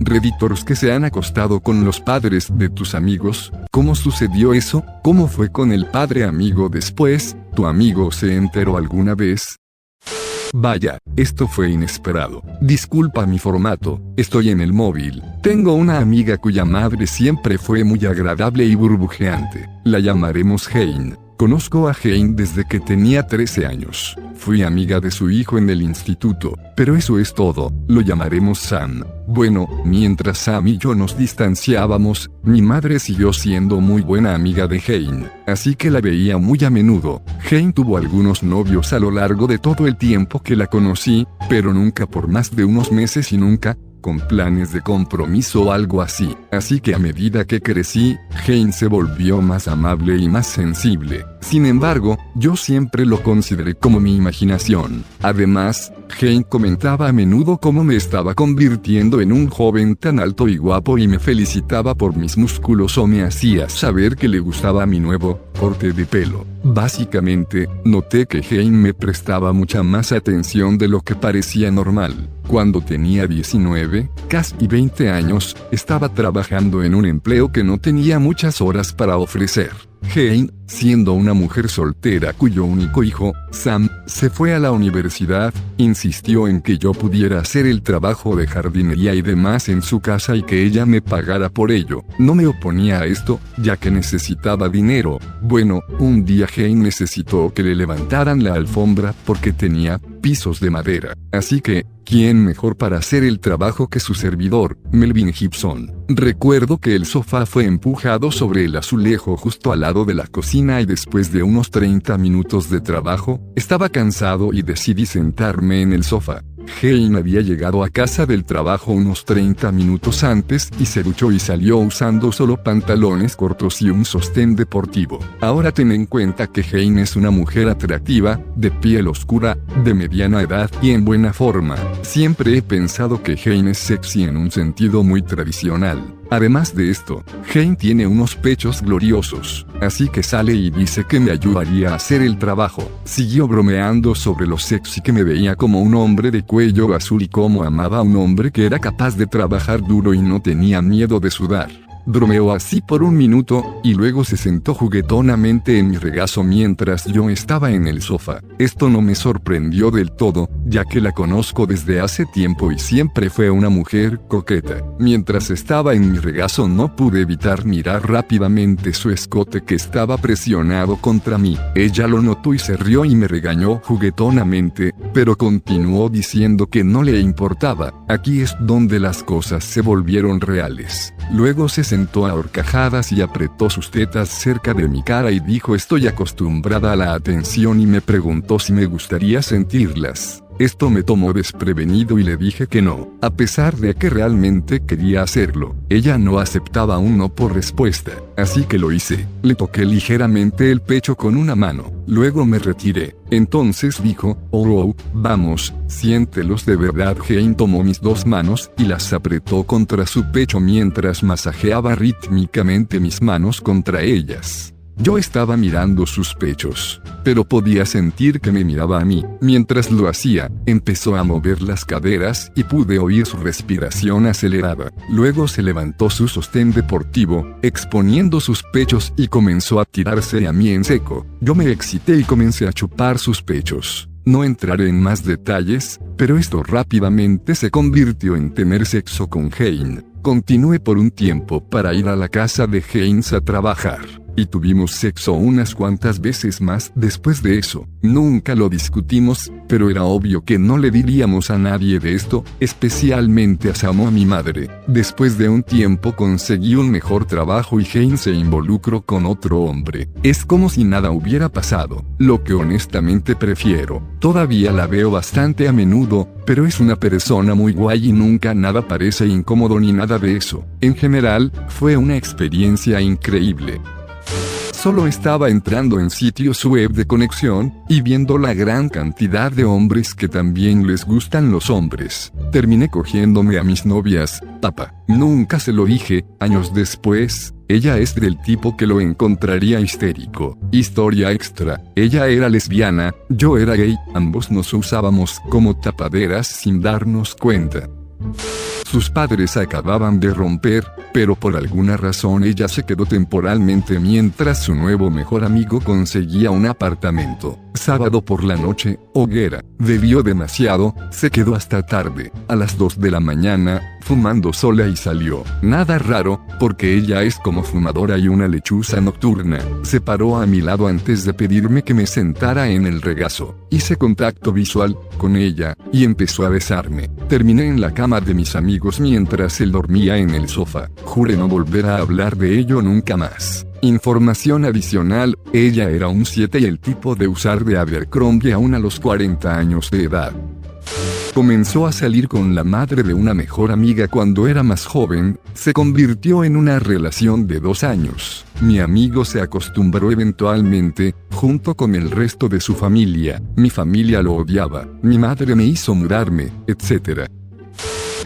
Redditors que se han acostado con los padres de tus amigos. ¿Cómo sucedió eso? ¿Cómo fue con el padre amigo después? ¿Tu amigo se enteró alguna vez? Vaya, esto fue inesperado. Disculpa mi formato, estoy en el móvil. Tengo una amiga cuya madre siempre fue muy agradable y burbujeante. La llamaremos Hein. Conozco a Hein desde que tenía 13 años. Fui amiga de su hijo en el instituto, pero eso es todo, lo llamaremos Sam. Bueno, mientras Sam y yo nos distanciábamos, mi madre siguió siendo muy buena amiga de Hein, así que la veía muy a menudo. Hein tuvo algunos novios a lo largo de todo el tiempo que la conocí, pero nunca por más de unos meses y nunca, con planes de compromiso o algo así. Así que a medida que crecí, Hein se volvió más amable y más sensible. Sin embargo, yo siempre lo consideré como mi imaginación. Además, Hein comentaba a menudo cómo me estaba convirtiendo en un joven tan alto y guapo y me felicitaba por mis músculos o me hacía saber que le gustaba mi nuevo corte de pelo. Básicamente, noté que Hein me prestaba mucha más atención de lo que parecía normal. Cuando tenía 19, casi 20 años, estaba trabajando en un empleo que no tenía muchas horas para ofrecer. Jane, siendo una mujer soltera cuyo único hijo, Sam, se fue a la universidad, insistió en que yo pudiera hacer el trabajo de jardinería y demás en su casa y que ella me pagara por ello. No me oponía a esto, ya que necesitaba dinero. Bueno, un día Jane necesitó que le levantaran la alfombra porque tenía pisos de madera. Así que, ¿quién mejor para hacer el trabajo que su servidor, Melvin Gibson? Recuerdo que el sofá fue empujado sobre el azulejo justo al lado de la cocina y después de unos 30 minutos de trabajo, estaba cansado y decidí sentarme en el sofá. Hein había llegado a casa del trabajo unos 30 minutos antes y se duchó y salió usando solo pantalones cortos y un sostén deportivo. Ahora ten en cuenta que Hein es una mujer atractiva, de piel oscura, de mediana edad y en buena forma. Siempre he pensado que Hein es sexy en un sentido muy tradicional. Además de esto, Hein tiene unos pechos gloriosos, así que sale y dice que me ayudaría a hacer el trabajo. Siguió bromeando sobre lo sexy que me veía como un hombre de cuello azul y cómo amaba a un hombre que era capaz de trabajar duro y no tenía miedo de sudar. Bromeó así por un minuto, y luego se sentó juguetonamente en mi regazo mientras yo estaba en el sofá. Esto no me sorprendió del todo, ya que la conozco desde hace tiempo y siempre fue una mujer coqueta. Mientras estaba en mi regazo no pude evitar mirar rápidamente su escote que estaba presionado contra mí. Ella lo notó y se rió y me regañó juguetonamente, pero continuó diciendo que no le importaba. Aquí es donde las cosas se volvieron reales. Luego se sentó a horcajadas y apretó sus tetas cerca de mi cara y dijo estoy acostumbrada a la atención y me preguntó si me gustaría sentirlas. Esto me tomó desprevenido y le dije que no, a pesar de que realmente quería hacerlo. Ella no aceptaba un no por respuesta, así que lo hice. Le toqué ligeramente el pecho con una mano, luego me retiré. Entonces dijo, oh, oh vamos, siéntelos de verdad. Jane tomó mis dos manos y las apretó contra su pecho mientras masajeaba rítmicamente mis manos contra ellas. Yo estaba mirando sus pechos, pero podía sentir que me miraba a mí. Mientras lo hacía, empezó a mover las caderas y pude oír su respiración acelerada. Luego se levantó su sostén deportivo, exponiendo sus pechos y comenzó a tirarse a mí en seco. Yo me excité y comencé a chupar sus pechos. No entraré en más detalles, pero esto rápidamente se convirtió en tener sexo con Hein. Continué por un tiempo para ir a la casa de Haynes a trabajar y tuvimos sexo unas cuantas veces más después de eso. Nunca lo discutimos, pero era obvio que no le diríamos a nadie de esto, especialmente a Sam o a mi madre. Después de un tiempo conseguí un mejor trabajo y Jane se involucró con otro hombre. Es como si nada hubiera pasado, lo que honestamente prefiero. Todavía la veo bastante a menudo, pero es una persona muy guay y nunca nada parece incómodo ni nada de eso. En general, fue una experiencia increíble. Solo estaba entrando en sitios web de conexión y viendo la gran cantidad de hombres que también les gustan los hombres. Terminé cogiéndome a mis novias, papá. Nunca se lo dije, años después, ella es del tipo que lo encontraría histérico. Historia extra, ella era lesbiana, yo era gay, ambos nos usábamos como tapaderas sin darnos cuenta. Sus padres acababan de romper, pero por alguna razón ella se quedó temporalmente mientras su nuevo mejor amigo conseguía un apartamento. Sábado por la noche, hoguera, bebió demasiado, se quedó hasta tarde, a las 2 de la mañana, fumando sola y salió. Nada raro, porque ella es como fumadora y una lechuza nocturna. Se paró a mi lado antes de pedirme que me sentara en el regazo. Hice contacto visual con ella y empezó a besarme. Terminé en la cama de mis amigos mientras él dormía en el sofá. Juré no volver a hablar de ello nunca más. Información adicional, ella era un 7 y el tipo de usar de Abercrombie aún a los 40 años de edad. Comenzó a salir con la madre de una mejor amiga cuando era más joven, se convirtió en una relación de dos años. Mi amigo se acostumbró eventualmente, junto con el resto de su familia, mi familia lo odiaba, mi madre me hizo mudarme, etc.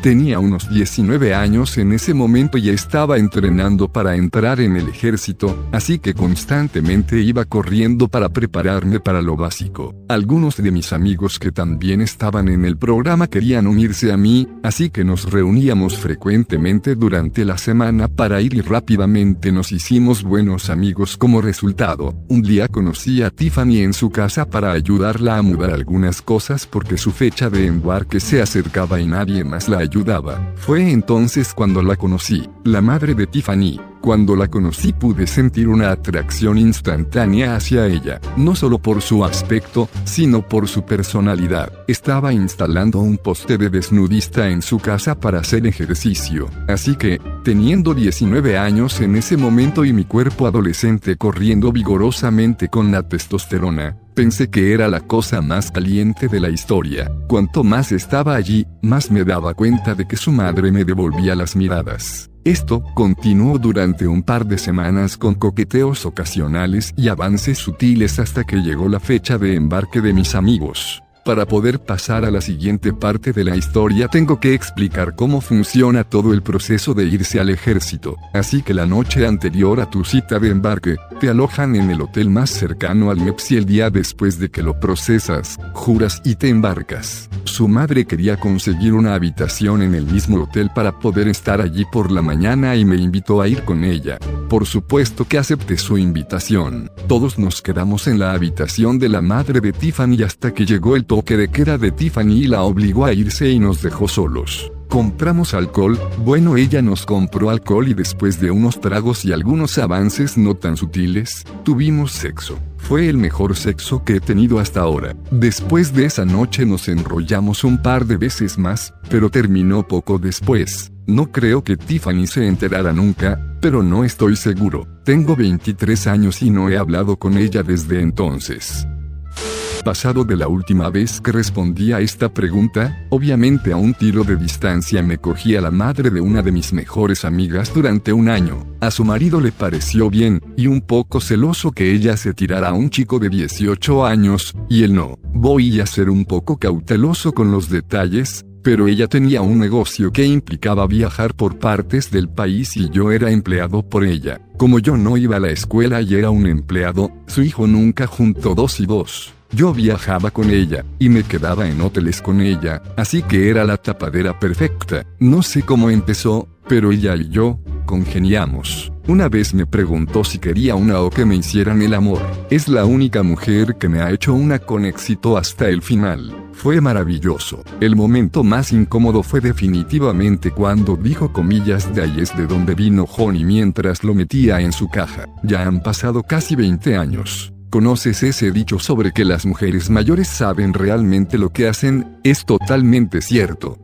Tenía unos 19 años en ese momento y estaba entrenando para entrar en el ejército, así que constantemente iba corriendo para prepararme para lo básico. Algunos de mis amigos que también estaban en el programa querían unirse a mí, así que nos reuníamos frecuentemente durante la semana para ir y rápidamente nos hicimos buenos amigos como resultado. Un día conocí a Tiffany en su casa para ayudarla a mudar algunas cosas porque su fecha de embarque se acercaba y nadie más la ayudaba. Fue entonces cuando la conocí, la madre de Tiffany. Cuando la conocí pude sentir una atracción instantánea hacia ella, no solo por su aspecto, sino por su personalidad. Estaba instalando un poste de desnudista en su casa para hacer ejercicio, así que, teniendo 19 años en ese momento y mi cuerpo adolescente corriendo vigorosamente con la testosterona, pensé que era la cosa más caliente de la historia. Cuanto más estaba allí, más me daba cuenta de que su madre me devolvía las miradas. Esto continuó durante un par de semanas con coqueteos ocasionales y avances sutiles hasta que llegó la fecha de embarque de mis amigos. Para poder pasar a la siguiente parte de la historia tengo que explicar cómo funciona todo el proceso de irse al ejército. Así que la noche anterior a tu cita de embarque, te alojan en el hotel más cercano al MEPS y el día después de que lo procesas, juras y te embarcas. Su madre quería conseguir una habitación en el mismo hotel para poder estar allí por la mañana y me invitó a ir con ella. Por supuesto que acepté su invitación. Todos nos quedamos en la habitación de la madre de Tiffany hasta que llegó el toque de queda de Tiffany y la obligó a irse y nos dejó solos. Compramos alcohol, bueno ella nos compró alcohol y después de unos tragos y algunos avances no tan sutiles, tuvimos sexo. Fue el mejor sexo que he tenido hasta ahora. Después de esa noche nos enrollamos un par de veces más, pero terminó poco después. No creo que Tiffany se enterara nunca, pero no estoy seguro. Tengo 23 años y no he hablado con ella desde entonces. Pasado de la última vez que respondí a esta pregunta, obviamente a un tiro de distancia me cogí a la madre de una de mis mejores amigas durante un año. A su marido le pareció bien, y un poco celoso que ella se tirara a un chico de 18 años, y él no. Voy a ser un poco cauteloso con los detalles, pero ella tenía un negocio que implicaba viajar por partes del país y yo era empleado por ella. Como yo no iba a la escuela y era un empleado, su hijo nunca juntó dos y dos. Yo viajaba con ella, y me quedaba en hoteles con ella, así que era la tapadera perfecta. No sé cómo empezó, pero ella y yo, congeniamos. Una vez me preguntó si quería una o que me hicieran el amor. Es la única mujer que me ha hecho una con éxito hasta el final. Fue maravilloso. El momento más incómodo fue definitivamente cuando dijo comillas de ahí es de donde vino Honey mientras lo metía en su caja. Ya han pasado casi 20 años. ¿Conoces ese dicho sobre que las mujeres mayores saben realmente lo que hacen? Es totalmente cierto.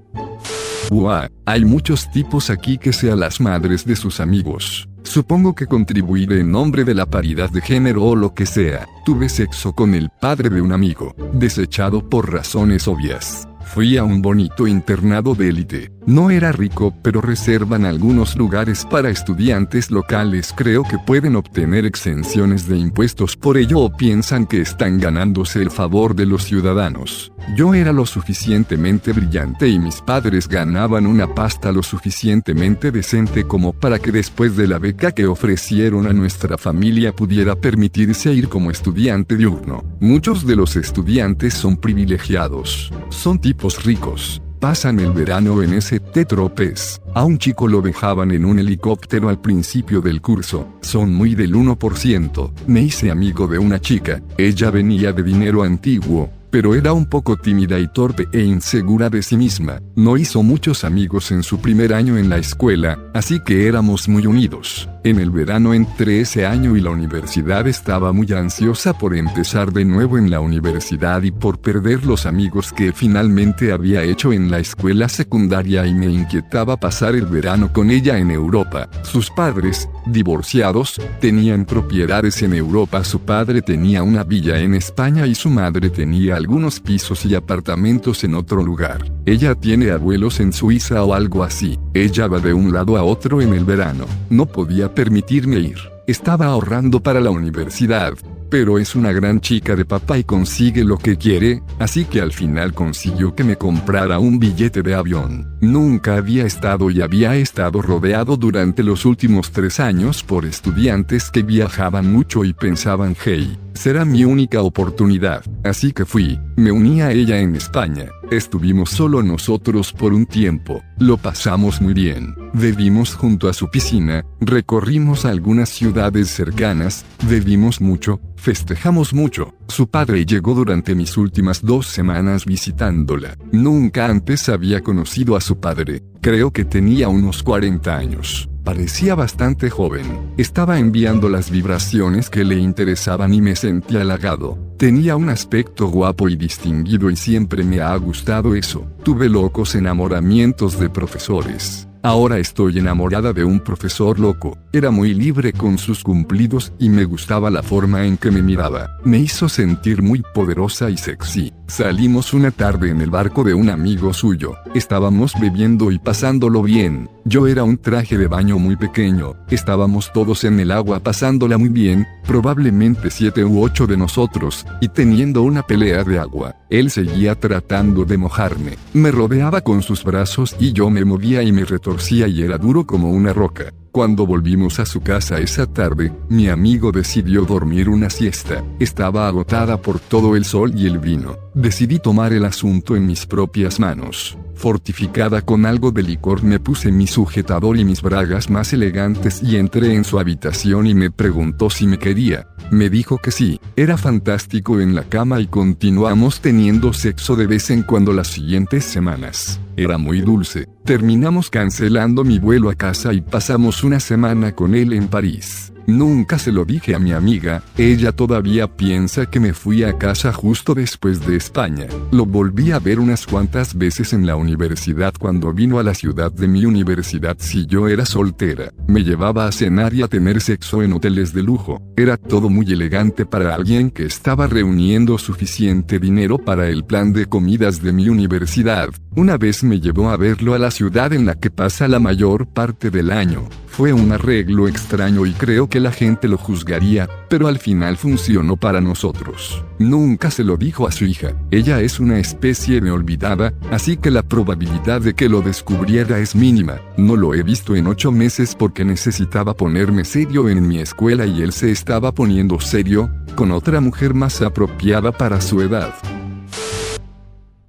Buah, hay muchos tipos aquí que sean las madres de sus amigos. Supongo que contribuiré en nombre de la paridad de género o lo que sea. Tuve sexo con el padre de un amigo, desechado por razones obvias. Fui a un bonito internado de élite. No era rico, pero reservan algunos lugares para estudiantes locales. Creo que pueden obtener exenciones de impuestos por ello o piensan que están ganándose el favor de los ciudadanos. Yo era lo suficientemente brillante y mis padres ganaban una pasta lo suficientemente decente como para que después de la beca que ofrecieron a nuestra familia pudiera permitirse ir como estudiante diurno. Muchos de los estudiantes son privilegiados. Son tipos ricos pasan el verano en ese Tetropes. A un chico lo dejaban en un helicóptero al principio del curso. Son muy del 1%. Me hice amigo de una chica. Ella venía de dinero antiguo pero era un poco tímida y torpe e insegura de sí misma. No hizo muchos amigos en su primer año en la escuela, así que éramos muy unidos. En el verano entré ese año y la universidad estaba muy ansiosa por empezar de nuevo en la universidad y por perder los amigos que finalmente había hecho en la escuela secundaria y me inquietaba pasar el verano con ella en Europa. Sus padres, divorciados, tenían propiedades en Europa, su padre tenía una villa en España y su madre tenía algunos pisos y apartamentos en otro lugar. Ella tiene abuelos en Suiza o algo así. Ella va de un lado a otro en el verano. No podía permitirme ir. Estaba ahorrando para la universidad, pero es una gran chica de papá y consigue lo que quiere, así que al final consiguió que me comprara un billete de avión. Nunca había estado y había estado rodeado durante los últimos tres años por estudiantes que viajaban mucho y pensaban, hey, será mi única oportunidad. Así que fui, me uní a ella en España. Estuvimos solo nosotros por un tiempo, lo pasamos muy bien. Bebimos junto a su piscina, recorrimos algunas ciudades cercanas, bebimos mucho, festejamos mucho. Su padre llegó durante mis últimas dos semanas visitándola. Nunca antes había conocido a su padre, creo que tenía unos 40 años. Parecía bastante joven. Estaba enviando las vibraciones que le interesaban y me sentí halagado. Tenía un aspecto guapo y distinguido y siempre me ha gustado eso. Tuve locos enamoramientos de profesores. Ahora estoy enamorada de un profesor loco. Era muy libre con sus cumplidos y me gustaba la forma en que me miraba. Me hizo sentir muy poderosa y sexy. Salimos una tarde en el barco de un amigo suyo. Estábamos bebiendo y pasándolo bien. Yo era un traje de baño muy pequeño. Estábamos todos en el agua pasándola muy bien, probablemente siete u ocho de nosotros, y teniendo una pelea de agua. Él seguía tratando de mojarme. Me rodeaba con sus brazos y yo me movía y me retorcía y era duro como una roca. Cuando volvimos a su casa esa tarde, mi amigo decidió dormir una siesta. Estaba agotada por todo el sol y el vino. Decidí tomar el asunto en mis propias manos. Fortificada con algo de licor me puse mi sujetador y mis bragas más elegantes y entré en su habitación y me preguntó si me quería. Me dijo que sí, era fantástico en la cama y continuamos teniendo sexo de vez en cuando las siguientes semanas. Era muy dulce. Terminamos cancelando mi vuelo a casa y pasamos una semana con él en París. Nunca se lo dije a mi amiga, ella todavía piensa que me fui a casa justo después de España. Lo volví a ver unas cuantas veces en la universidad cuando vino a la ciudad de mi universidad si yo era soltera. Me llevaba a cenar y a tener sexo en hoteles de lujo. Era todo muy elegante para alguien que estaba reuniendo suficiente dinero para el plan de comidas de mi universidad. Una vez me llevó a verlo a la ciudad en la que pasa la mayor parte del año. Fue un arreglo extraño y creo que la gente lo juzgaría, pero al final funcionó para nosotros. Nunca se lo dijo a su hija. Ella es una especie de olvidada, así que la probabilidad de que lo descubriera es mínima. No lo he visto en ocho meses porque necesitaba ponerme serio en mi escuela y él se estaba poniendo serio, con otra mujer más apropiada para su edad.